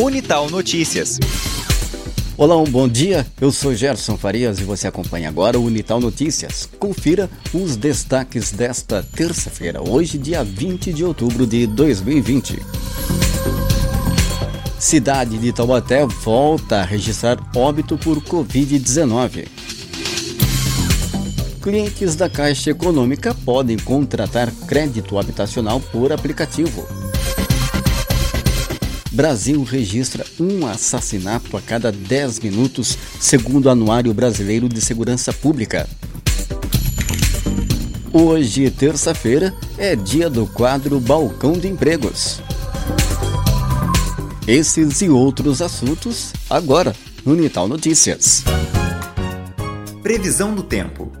Unital Notícias. Olá, um bom dia. Eu sou Gerson Farias e você acompanha agora o Unital Notícias. Confira os destaques desta terça-feira, hoje, dia 20 de outubro de 2020. Cidade de Taubaté volta a registrar óbito por Covid-19. Clientes da Caixa Econômica podem contratar crédito habitacional por aplicativo. Brasil registra um assassinato a cada 10 minutos, segundo o Anuário Brasileiro de Segurança Pública. Hoje, terça-feira, é dia do quadro Balcão de Empregos. Esses e outros assuntos agora no Unital Notícias. Previsão do tempo.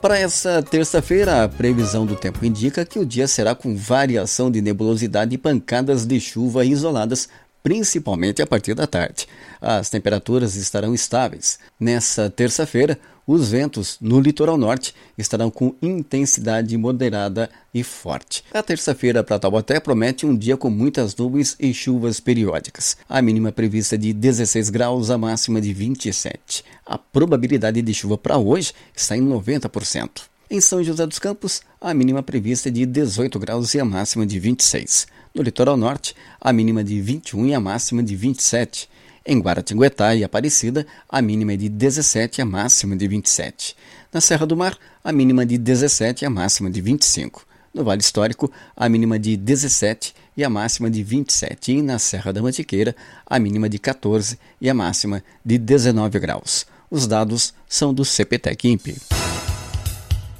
Para essa terça-feira, a previsão do tempo indica que o dia será com variação de nebulosidade e pancadas de chuva isoladas, principalmente a partir da tarde. As temperaturas estarão estáveis. Nessa terça-feira, os ventos no litoral norte estarão com intensidade moderada e forte. A terça-feira para Taubaté promete um dia com muitas nuvens e chuvas periódicas. A mínima prevista de 16 graus, a máxima de 27. A probabilidade de chuva para hoje está em 90%. Em São José dos Campos, a mínima prevista é de 18 graus e a máxima de 26. No litoral norte, a mínima de 21 e a máxima de 27. Em Guaratinguetá e Aparecida, a mínima é de 17 e a máxima de 27. Na Serra do Mar, a mínima de 17 e a máxima de 25. No Vale Histórico, a mínima de 17 e a máxima de 27. E na Serra da Mantiqueira, a mínima de 14 e a máxima de 19 graus. Os dados são do CPTEC INPE.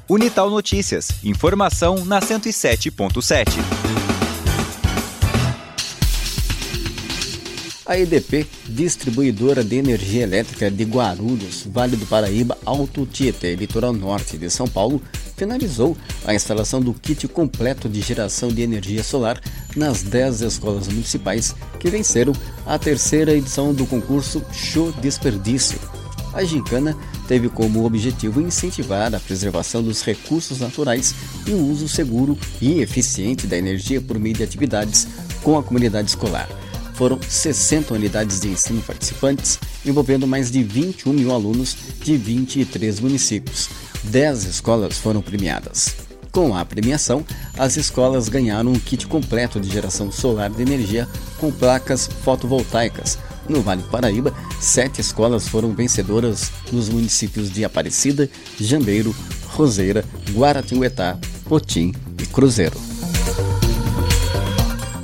Unital Notícias. Informação na 107.7. A EDP, distribuidora de energia elétrica de Guarulhos, Vale do Paraíba, Alto Tietê, litoral norte de São Paulo, finalizou a instalação do kit completo de geração de energia solar nas 10 escolas municipais que venceram a terceira edição do concurso Show Desperdício. A gincana teve como objetivo incentivar a preservação dos recursos naturais e o uso seguro e eficiente da energia por meio de atividades com a comunidade escolar. Foram 60 unidades de ensino participantes, envolvendo mais de 21 mil alunos de 23 municípios. 10 escolas foram premiadas. Com a premiação, as escolas ganharam um kit completo de geração solar de energia com placas fotovoltaicas. No Vale do Paraíba, sete escolas foram vencedoras nos municípios de Aparecida, Jambeiro, Roseira, Guaratinguetá, Potim e Cruzeiro.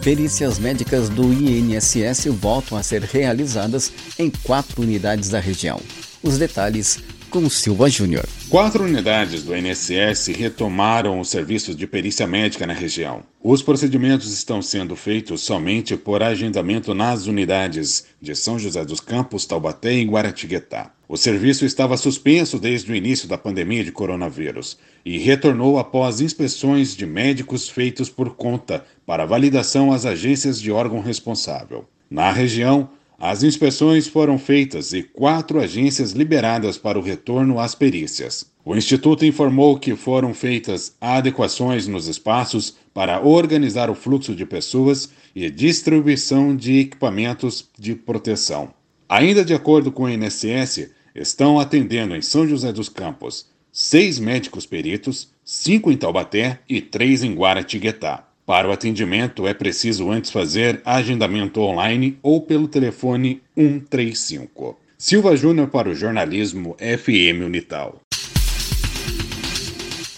Perícias médicas do INSS voltam a ser realizadas em quatro unidades da região. Os detalhes com Silva Júnior. Quatro unidades do INSS retomaram os serviços de perícia médica na região. Os procedimentos estão sendo feitos somente por agendamento nas unidades de São José dos Campos, Taubaté e Guaratinguetá. O serviço estava suspenso desde o início da pandemia de coronavírus e retornou após inspeções de médicos feitos por conta para validação às agências de órgão responsável. Na região, as inspeções foram feitas e quatro agências liberadas para o retorno às perícias. O Instituto informou que foram feitas adequações nos espaços para organizar o fluxo de pessoas e distribuição de equipamentos de proteção. Ainda de acordo com o INSS, estão atendendo em São José dos Campos seis médicos peritos, cinco em Taubaté e três em Guaratinguetá. Para o atendimento é preciso antes fazer agendamento online ou pelo telefone 135. Silva Júnior para o jornalismo FM Unital.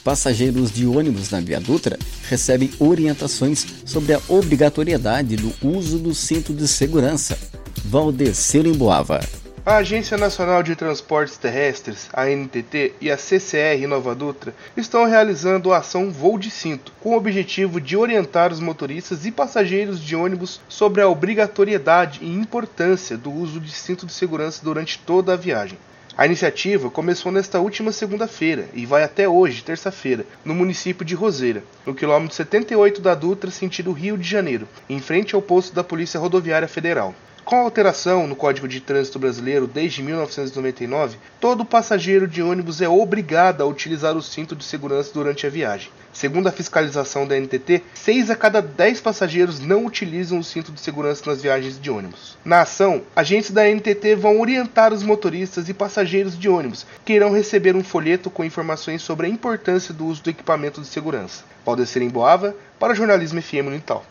Passageiros de ônibus na Via Dutra recebem orientações sobre a obrigatoriedade do uso do cinto de segurança. Valdecir Emboava. A Agência Nacional de Transportes Terrestres, a NTT, e a CCR Nova Dutra estão realizando a ação Voo de Cinto, com o objetivo de orientar os motoristas e passageiros de ônibus sobre a obrigatoriedade e importância do uso de cinto de segurança durante toda a viagem. A iniciativa começou nesta última segunda-feira e vai até hoje, terça-feira, no município de Roseira, no quilômetro 78 da Dutra, sentido Rio de Janeiro, em frente ao posto da Polícia Rodoviária Federal. Com a alteração no Código de Trânsito Brasileiro desde 1999, todo passageiro de ônibus é obrigado a utilizar o cinto de segurança durante a viagem. Segundo a fiscalização da NTT, 6 a cada 10 passageiros não utilizam o cinto de segurança nas viagens de ônibus. Na ação, agentes da NTT vão orientar os motoristas e passageiros de ônibus, que irão receber um folheto com informações sobre a importância do uso do equipamento de segurança. Valdecir em Boava, para o Jornalismo FM Unital.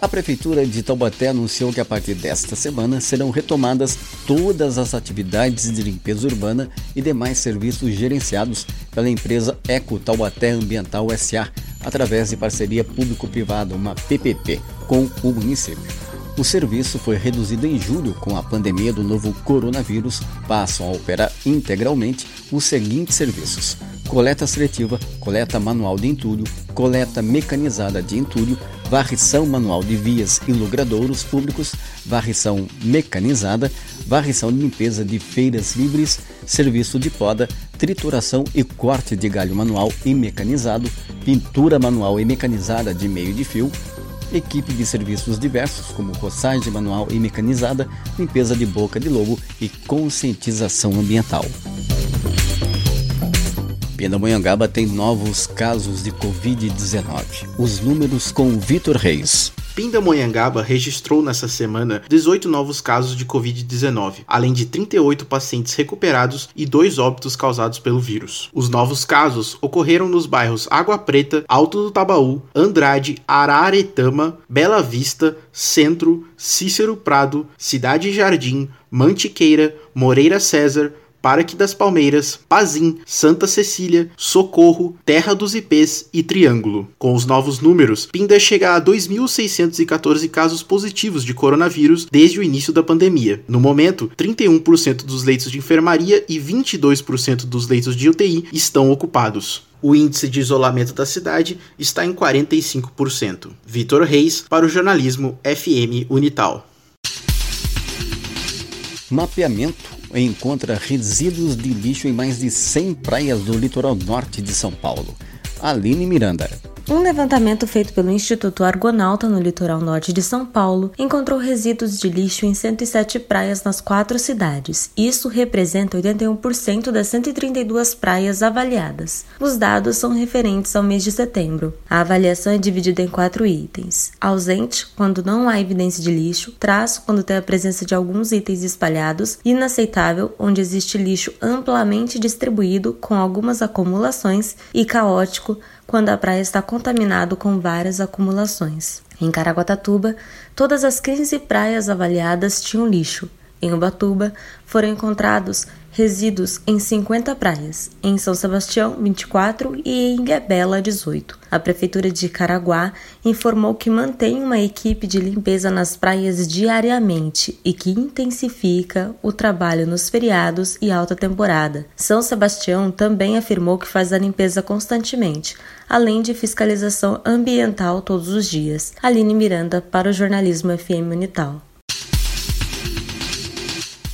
A Prefeitura de Taubaté anunciou que a partir desta semana serão retomadas todas as atividades de limpeza urbana e demais serviços gerenciados pela empresa Eco Taubaté Ambiental SA, através de parceria público-privada, uma PPP, com o município. O serviço foi reduzido em julho com a pandemia do novo coronavírus. Passam a operar integralmente os seguintes serviços: coleta seletiva, coleta manual de entulho, coleta mecanizada de entulho, varrição manual de vias e logradouros públicos, varrição mecanizada, varrição de limpeza de feiras livres, serviço de poda, trituração e corte de galho manual e mecanizado, pintura manual e mecanizada de meio de fio, equipe de serviços diversos como roçagem manual e mecanizada, limpeza de boca de lobo e conscientização ambiental. Pindamonhangaba tem novos casos de Covid-19. Os números com Vitor Reis. Pindamonhangaba registrou nessa semana 18 novos casos de Covid-19, além de 38 pacientes recuperados e dois óbitos causados pelo vírus. Os novos casos ocorreram nos bairros Água Preta, Alto do Tabaú, Andrade, Araretama, Bela Vista, Centro, Cícero Prado, Cidade Jardim, Mantiqueira, Moreira César, Parque das Palmeiras, Pazim, Santa Cecília, Socorro, Terra dos Ipês e Triângulo. Com os novos números, Pinda chega a 2.614 casos positivos de coronavírus desde o início da pandemia. No momento, 31% dos leitos de enfermaria e 22% dos leitos de UTI estão ocupados. O índice de isolamento da cidade está em 45%. Vitor Reis, para o jornalismo FM Unital. Mapeamento encontra resíduos de lixo em mais de 100 praias do litoral norte de São Paulo. Aline Miranda. Um levantamento feito pelo Instituto Argonauta no litoral norte de São Paulo encontrou resíduos de lixo em 107 praias nas quatro cidades. Isso representa 81% das 132 praias avaliadas. Os dados são referentes ao mês de setembro. A avaliação é dividida em quatro itens: ausente, quando não há evidência de lixo, traço, quando tem a presença de alguns itens espalhados, inaceitável, onde existe lixo amplamente distribuído com algumas acumulações, e caótico, quando a praia está contaminada com várias acumulações. Em Caraguatatuba, todas as 15 praias avaliadas tinham lixo. Em Ubatuba, foram encontrados resíduos em 50 praias, em São Sebastião, 24 e em Guebela, 18. A Prefeitura de Caraguá informou que mantém uma equipe de limpeza nas praias diariamente e que intensifica o trabalho nos feriados e alta temporada. São Sebastião também afirmou que faz a limpeza constantemente, além de fiscalização ambiental todos os dias. Aline Miranda para o jornalismo FM Unital.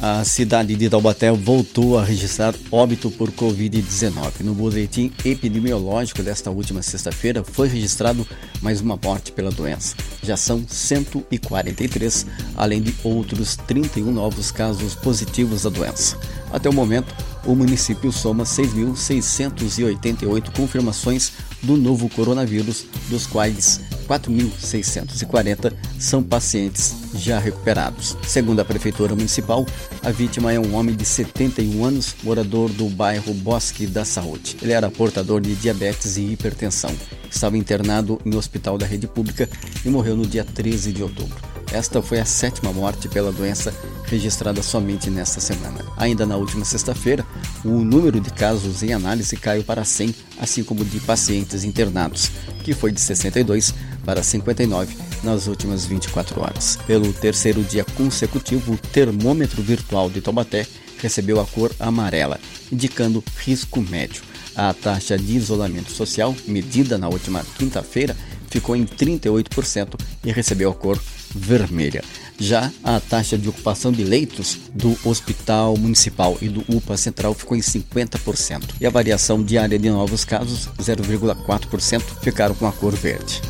A cidade de Taubaté voltou a registrar óbito por Covid-19. No boletim epidemiológico desta última sexta-feira foi registrado mais uma morte pela doença. Já são 143, além de outros 31 novos casos positivos da doença. Até o momento, o município soma 6.688 confirmações do novo coronavírus, dos quais 4.640 são pacientes já recuperados. Segundo a Prefeitura Municipal, a vítima é um homem de 71 anos, morador do bairro Bosque da Saúde. Ele era portador de diabetes e hipertensão. Estava internado no hospital da rede pública e morreu no dia 13 de outubro. Esta foi a sétima morte pela doença registrada somente nesta semana. Ainda na última sexta-feira, o número de casos em análise caiu para 100, assim como de pacientes internados, que foi de 62 para 59 nas últimas 24 horas. Pelo terceiro dia consecutivo, o termômetro virtual de Taubaté recebeu a cor amarela, indicando risco médio. A taxa de isolamento social, medida na última quinta-feira, ficou em 38% e recebeu a cor vermelha. Já a taxa de ocupação de leitos do Hospital Municipal e do UPA Central ficou em 50%. E a variação diária de novos casos, 0,4%, ficaram com a cor verde.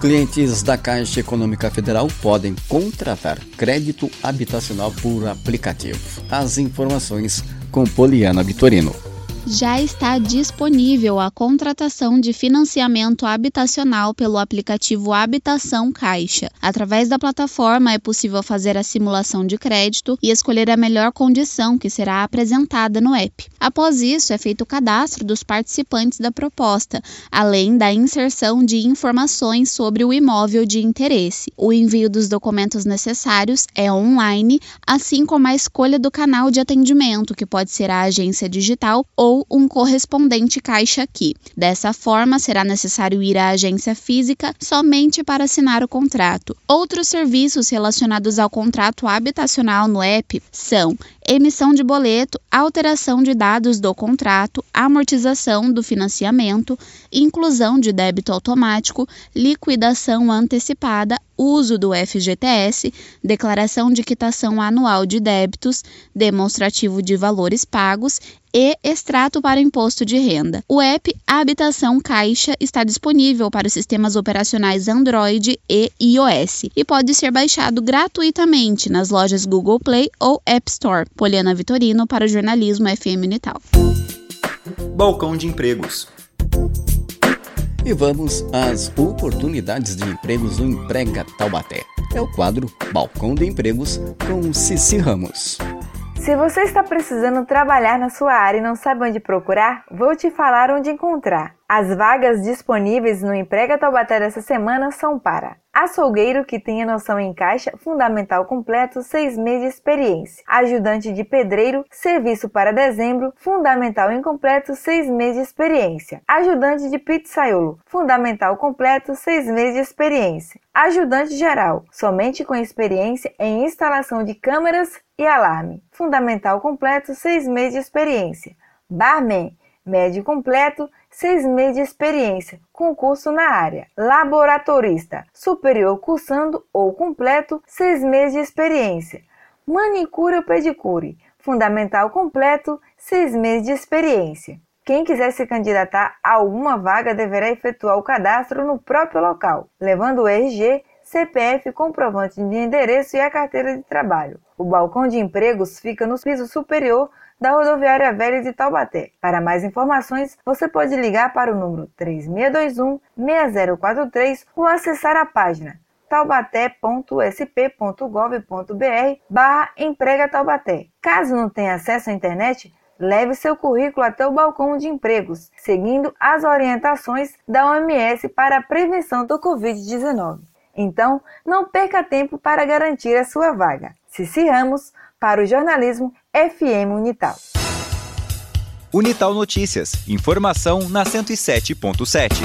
Clientes da Caixa Econômica Federal podem contratar crédito habitacional por aplicativo. As informações com Poliana Vitorino já está disponível a contratação de financiamento habitacional pelo aplicativo Habitação Caixa. Através da plataforma é possível fazer a simulação de crédito e escolher a melhor condição que será apresentada no app. Após isso, é feito o cadastro dos participantes da proposta, além da inserção de informações sobre o imóvel de interesse. O envio dos documentos necessários é online, assim como a escolha do canal de atendimento, que pode ser a agência digital ou ou um correspondente caixa aqui. Dessa forma, será necessário ir à agência física somente para assinar o contrato. Outros serviços relacionados ao contrato habitacional no app são emissão de boleto, alteração de dados do contrato, amortização do financiamento, inclusão de débito automático, liquidação antecipada, uso do FGTS, declaração de quitação anual de débitos, demonstrativo de valores pagos e extrato para imposto de renda. O app Habitação Caixa está disponível para os sistemas operacionais Android e iOS e pode ser baixado gratuitamente nas lojas Google Play ou App Store. Poliana Vitorino para o jornalismo FM Unital. Balcão de empregos. E vamos às oportunidades de empregos no Emprega Taubaté. É o quadro Balcão de Empregos com Cici Ramos. Se você está precisando trabalhar na sua área e não sabe onde procurar, vou te falar onde encontrar. As vagas disponíveis no Emprega Taubaté dessa semana são para açougueiro que tenha noção em caixa, fundamental completo, seis meses de experiência. Ajudante de pedreiro, serviço para dezembro, fundamental incompleto, seis meses de experiência. Ajudante de pizzaiolo, fundamental completo, seis meses de experiência. Ajudante geral, somente com experiência em instalação de câmeras e alarme. Fundamental completo, seis meses de experiência. Barman, médio completo, seis meses de experiência, concurso na área. Laboratorista, superior cursando ou completo, seis meses de experiência. Manicure ou pedicure, fundamental completo, seis meses de experiência. Quem quiser se candidatar a alguma vaga deverá efetuar o cadastro no próprio local, levando o RG, CPF, comprovante de endereço e a carteira de trabalho. O balcão de empregos fica no piso superior da Rodoviária Velha de Taubaté. Para mais informações, você pode ligar para o número 3621-6043 ou acessar a página taubaté.sp.gov.br barra emprega Taubaté. Caso não tenha acesso à internet, leve seu currículo até o balcão de empregos, seguindo as orientações da OMS para a prevenção do Covid-19. Então, não perca tempo para garantir a sua vaga. Cici Ramos, para o jornalismo FM Unital. Unital Notícias. Informação na 107.7.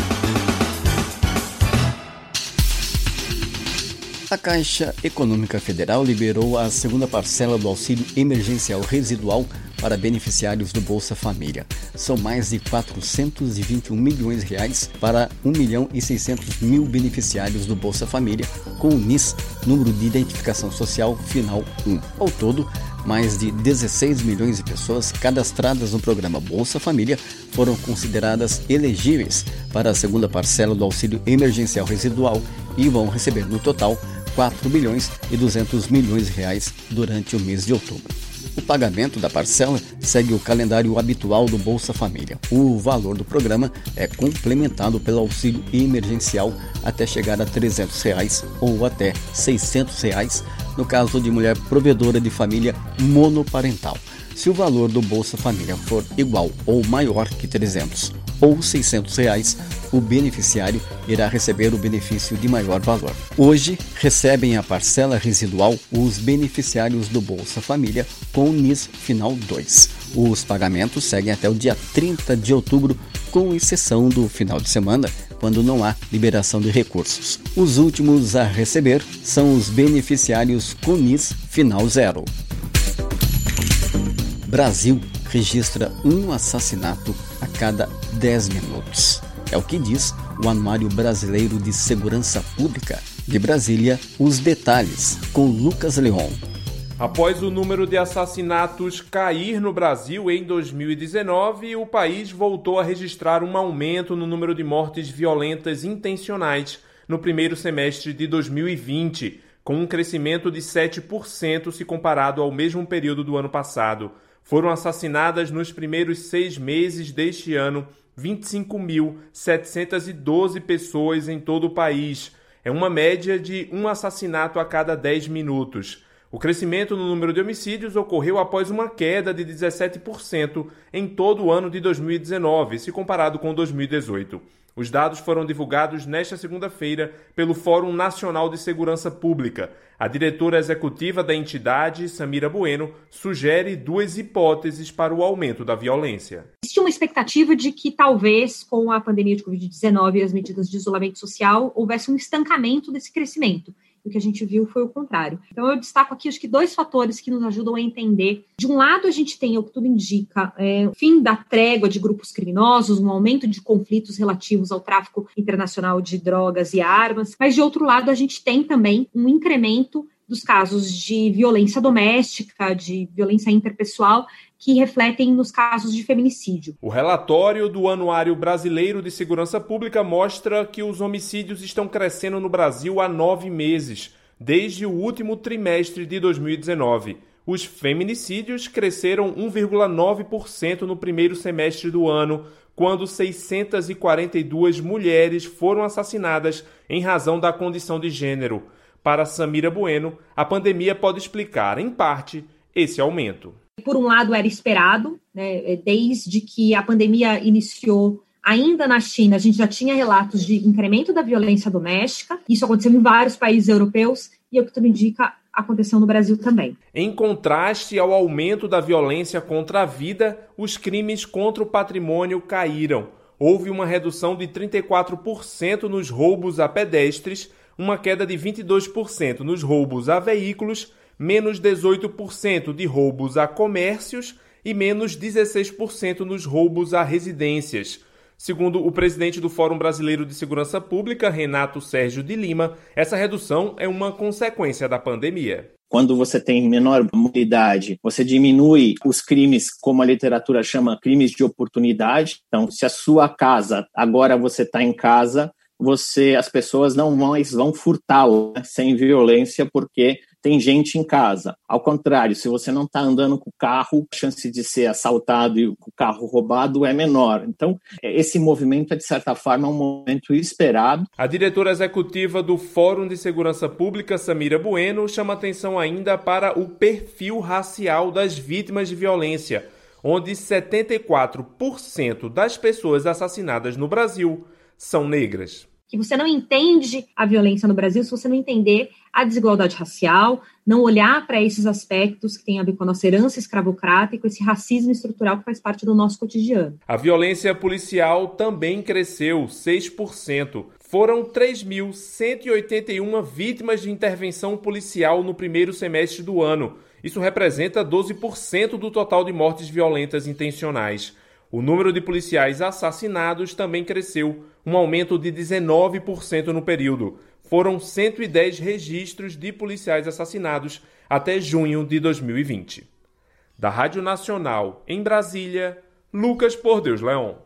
A Caixa Econômica Federal liberou a segunda parcela do auxílio emergencial residual para beneficiários do Bolsa Família. São mais de 421 milhões de reais para 1 milhão e 600 mil beneficiários do Bolsa Família, com o NIS, número de identificação social final 1. Ao todo, mais de 16 milhões de pessoas cadastradas no programa Bolsa Família foram consideradas elegíveis para a segunda parcela do auxílio emergencial residual e vão receber no total 4 bilhões e 200 milhões de reais durante o mês de outubro. Pagamento da parcela segue o calendário habitual do Bolsa Família. O valor do programa é complementado pelo auxílio emergencial até chegar a 300 reais ou até 600 reais no caso de mulher provedora de família monoparental. Se o valor do Bolsa Família for igual ou maior que 300 ou 600 reais, o beneficiário irá receber o benefício de maior valor. Hoje, recebem a parcela residual os beneficiários do Bolsa Família com o NIS Final 2. Os pagamentos seguem até o dia 30 de outubro, com exceção do final de semana, quando não há liberação de recursos. Os últimos a receber são os beneficiários com NIS Final 0. Brasil registra um assassinato a cada 10 minutos. É o que diz o Anuário Brasileiro de Segurança Pública. De Brasília, os detalhes com Lucas Leon. Após o número de assassinatos cair no Brasil em 2019, o país voltou a registrar um aumento no número de mortes violentas intencionais no primeiro semestre de 2020, com um crescimento de 7% se comparado ao mesmo período do ano passado. Foram assassinadas nos primeiros seis meses deste ano 25.712 pessoas em todo o país. É uma média de um assassinato a cada 10 minutos. O crescimento no número de homicídios ocorreu após uma queda de 17% em todo o ano de 2019, se comparado com 2018. Os dados foram divulgados nesta segunda-feira pelo Fórum Nacional de Segurança Pública. A diretora executiva da entidade, Samira Bueno, sugere duas hipóteses para o aumento da violência. Existe uma expectativa de que talvez com a pandemia de Covid-19 e as medidas de isolamento social houvesse um estancamento desse crescimento o que a gente viu foi o contrário. Então, eu destaco aqui, acho que dois fatores que nos ajudam a entender. De um lado, a gente tem, o que tudo indica, é, fim da trégua de grupos criminosos, um aumento de conflitos relativos ao tráfico internacional de drogas e armas, mas, de outro lado, a gente tem também um incremento dos casos de violência doméstica, de violência interpessoal, que refletem nos casos de feminicídio. O relatório do Anuário Brasileiro de Segurança Pública mostra que os homicídios estão crescendo no Brasil há nove meses, desde o último trimestre de 2019. Os feminicídios cresceram 1,9% no primeiro semestre do ano, quando 642 mulheres foram assassinadas em razão da condição de gênero. Para Samira Bueno, a pandemia pode explicar, em parte, esse aumento por um lado, era esperado, né, é, desde que a pandemia iniciou. Ainda na China, a gente já tinha relatos de incremento da violência doméstica. Isso aconteceu em vários países europeus e, o que tudo indica, aconteceu no Brasil também. Em contraste ao aumento da violência contra a vida, os crimes contra o patrimônio caíram. Houve uma redução de 34% nos roubos a pedestres, uma queda de 22% nos roubos a veículos menos 18% de roubos a comércios e menos 16% nos roubos a residências. Segundo o presidente do Fórum Brasileiro de Segurança Pública, Renato Sérgio de Lima, essa redução é uma consequência da pandemia. Quando você tem menor mobilidade, você diminui os crimes, como a literatura chama, crimes de oportunidade. Então, se a sua casa, agora você está em casa, você, as pessoas não mais vão furtá-lo né, sem violência, porque tem gente em casa. Ao contrário, se você não está andando com o carro, a chance de ser assaltado e o carro roubado é menor. Então, esse movimento é, de certa forma, um movimento esperado. A diretora executiva do Fórum de Segurança Pública, Samira Bueno, chama atenção ainda para o perfil racial das vítimas de violência, onde 74% das pessoas assassinadas no Brasil são negras que você não entende a violência no Brasil se você não entender a desigualdade racial, não olhar para esses aspectos que têm a ver com a nossa herança escravocrata e com esse racismo estrutural que faz parte do nosso cotidiano. A violência policial também cresceu 6%. Foram 3.181 vítimas de intervenção policial no primeiro semestre do ano. Isso representa 12% do total de mortes violentas intencionais. O número de policiais assassinados também cresceu, um aumento de 19% no período. Foram 110 registros de policiais assassinados até junho de 2020. Da Rádio Nacional, em Brasília, Lucas Por Deus Leão.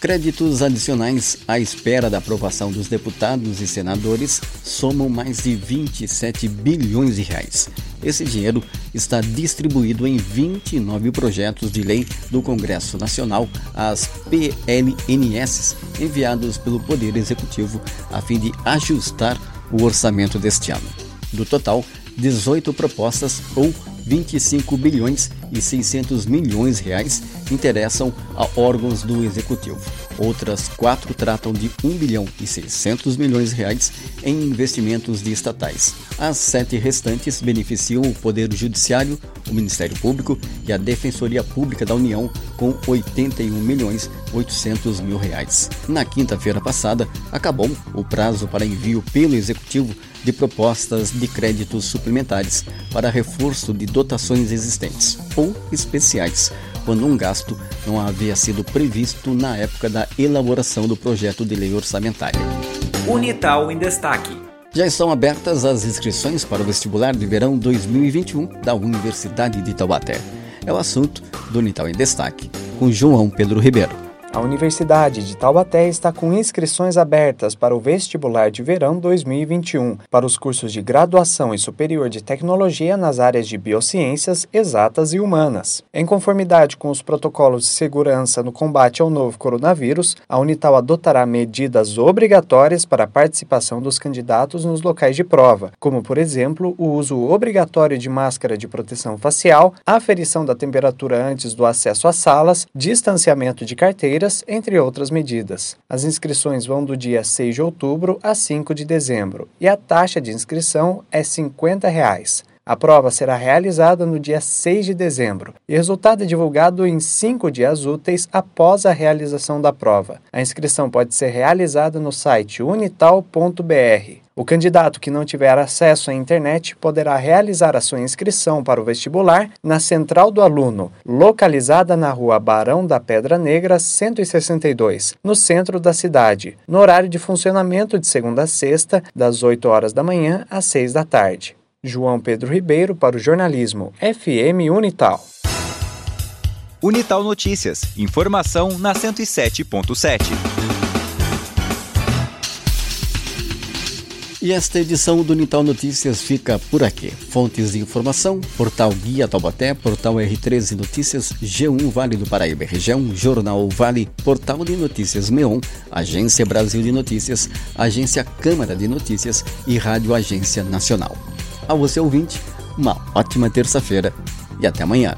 Créditos adicionais à espera da aprovação dos deputados e senadores somam mais de 27 bilhões de reais. Esse dinheiro está distribuído em 29 projetos de lei do Congresso Nacional, as PLNS, enviados pelo Poder Executivo a fim de ajustar o orçamento deste ano. Do total, 18 propostas ou 25 bilhões e 600 milhões reais interessam a órgãos do executivo. Outras quatro tratam de 1 bilhão e 600 milhões reais em investimentos de estatais. As sete restantes beneficiam o Poder Judiciário, o Ministério Público e a Defensoria Pública da União com 81 milhões 800 mil reais. Na quinta-feira passada, acabou o prazo para envio pelo Executivo de propostas de créditos suplementares para reforço de dotações existentes ou especiais, quando um gasto não havia sido previsto na época da elaboração do projeto de lei orçamentária. Unital em Destaque. Já estão abertas as inscrições para o vestibular de verão 2021 da Universidade de Taubaté. É o assunto do Unital em Destaque, com João Pedro Ribeiro. A Universidade de Taubaté está com inscrições abertas para o vestibular de verão 2021 para os cursos de graduação e superior de tecnologia nas áreas de biociências, exatas e humanas. Em conformidade com os protocolos de segurança no combate ao novo coronavírus, a Unital adotará medidas obrigatórias para a participação dos candidatos nos locais de prova, como, por exemplo, o uso obrigatório de máscara de proteção facial, aferição da temperatura antes do acesso às salas, distanciamento de carteira entre outras medidas. As inscrições vão do dia 6 de outubro a 5 de dezembro e a taxa de inscrição é 50 reais. A prova será realizada no dia 6 de dezembro e o resultado é divulgado em cinco dias úteis após a realização da prova. A inscrição pode ser realizada no site unital.br. O candidato que não tiver acesso à internet poderá realizar a sua inscrição para o vestibular na Central do Aluno, localizada na rua Barão da Pedra Negra, 162, no centro da cidade, no horário de funcionamento de segunda a sexta, das 8 horas da manhã às 6 da tarde. João Pedro Ribeiro para o jornalismo FM Unital. Unital Notícias. Informação na 107.7. E esta edição do Unital Notícias fica por aqui. Fontes de informação, portal Guia Taubaté, portal R13 Notícias, G1 Vale do Paraíba Região, Jornal Vale, portal de notícias Meon, Agência Brasil de Notícias, Agência Câmara de Notícias e Rádio Agência Nacional. A você ouvinte, uma ótima terça-feira e até amanhã.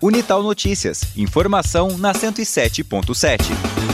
Unital Notícias, informação na 107.7.